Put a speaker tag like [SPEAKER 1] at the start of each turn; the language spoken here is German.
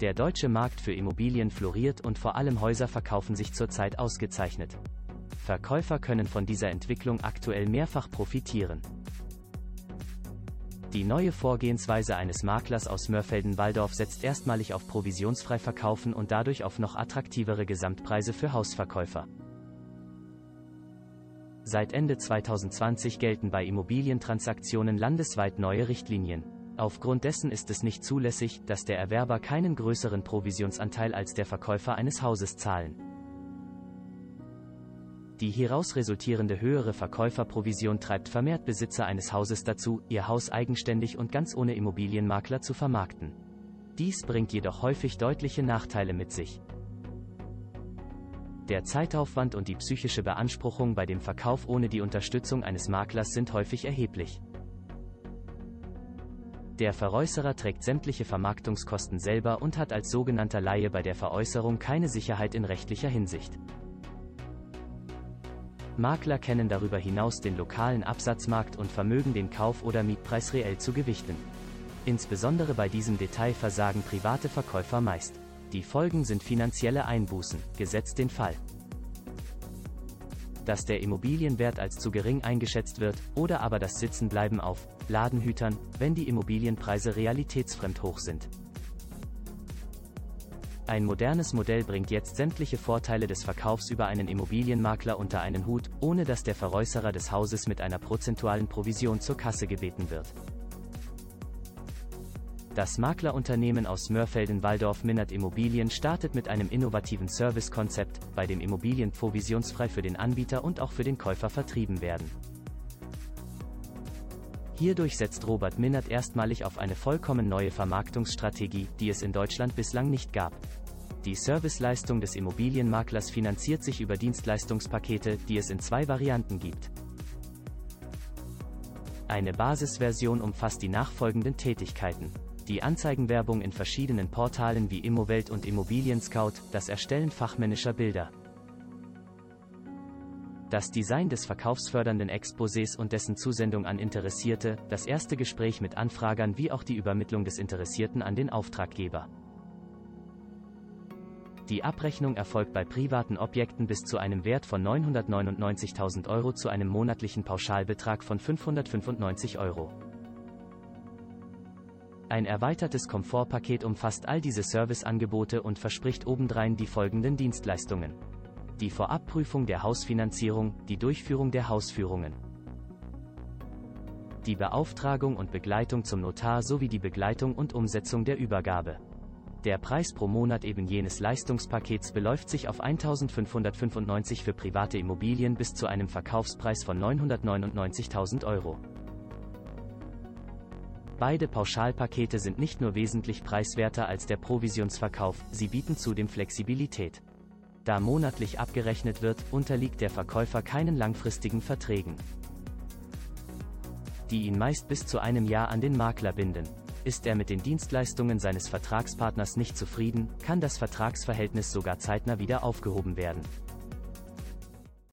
[SPEAKER 1] Der deutsche Markt für Immobilien floriert und vor allem Häuser verkaufen sich zurzeit ausgezeichnet. Verkäufer können von dieser Entwicklung aktuell mehrfach profitieren. Die neue Vorgehensweise eines Maklers aus Mörfelden-Walldorf setzt erstmalig auf provisionsfrei verkaufen und dadurch auf noch attraktivere Gesamtpreise für Hausverkäufer. Seit Ende 2020 gelten bei Immobilientransaktionen landesweit neue Richtlinien. Aufgrund dessen ist es nicht zulässig, dass der Erwerber keinen größeren Provisionsanteil als der Verkäufer eines Hauses zahlen. Die hieraus resultierende höhere Verkäuferprovision treibt vermehrt Besitzer eines Hauses dazu, ihr Haus eigenständig und ganz ohne Immobilienmakler zu vermarkten. Dies bringt jedoch häufig deutliche Nachteile mit sich. Der Zeitaufwand und die psychische Beanspruchung bei dem Verkauf ohne die Unterstützung eines Maklers sind häufig erheblich. Der Veräußerer trägt sämtliche Vermarktungskosten selber und hat als sogenannter Laie bei der Veräußerung keine Sicherheit in rechtlicher Hinsicht. Makler kennen darüber hinaus den lokalen Absatzmarkt und vermögen den Kauf- oder Mietpreis reell zu gewichten. Insbesondere bei diesem Detail versagen private Verkäufer meist. Die Folgen sind finanzielle Einbußen, gesetzt den Fall, dass der Immobilienwert als zu gering eingeschätzt wird, oder aber das Sitzenbleiben auf Ladenhütern, wenn die Immobilienpreise realitätsfremd hoch sind. Ein modernes Modell bringt jetzt sämtliche Vorteile des Verkaufs über einen Immobilienmakler unter einen Hut, ohne dass der Veräußerer des Hauses mit einer prozentualen Provision zur Kasse gebeten wird. Das Maklerunternehmen aus Mörfelden-Walldorf Minnert Immobilien startet mit einem innovativen Servicekonzept, bei dem Immobilien provisionsfrei für den Anbieter und auch für den Käufer vertrieben werden. Hierdurch setzt Robert Minnert erstmalig auf eine vollkommen neue Vermarktungsstrategie, die es in Deutschland bislang nicht gab. Die Serviceleistung des Immobilienmaklers finanziert sich über Dienstleistungspakete, die es in zwei Varianten gibt. Eine Basisversion umfasst die nachfolgenden Tätigkeiten die Anzeigenwerbung in verschiedenen Portalen wie Immowelt und Immobilien Scout, das Erstellen fachmännischer Bilder. Das Design des verkaufsfördernden Exposés und dessen Zusendung an Interessierte, das erste Gespräch mit Anfragern wie auch die Übermittlung des Interessierten an den Auftraggeber. Die Abrechnung erfolgt bei privaten Objekten bis zu einem Wert von 999.000 Euro zu einem monatlichen Pauschalbetrag von 595 Euro. Ein erweitertes Komfortpaket umfasst all diese Serviceangebote und verspricht obendrein die folgenden Dienstleistungen. Die Vorabprüfung der Hausfinanzierung, die Durchführung der Hausführungen. Die Beauftragung und Begleitung zum Notar sowie die Begleitung und Umsetzung der Übergabe. Der Preis pro Monat eben jenes Leistungspakets beläuft sich auf 1595 für private Immobilien bis zu einem Verkaufspreis von 999.000 Euro. Beide Pauschalpakete sind nicht nur wesentlich preiswerter als der Provisionsverkauf, sie bieten zudem Flexibilität. Da monatlich abgerechnet wird, unterliegt der Verkäufer keinen langfristigen Verträgen, die ihn meist bis zu einem Jahr an den Makler binden. Ist er mit den Dienstleistungen seines Vertragspartners nicht zufrieden, kann das Vertragsverhältnis sogar zeitnah wieder aufgehoben werden.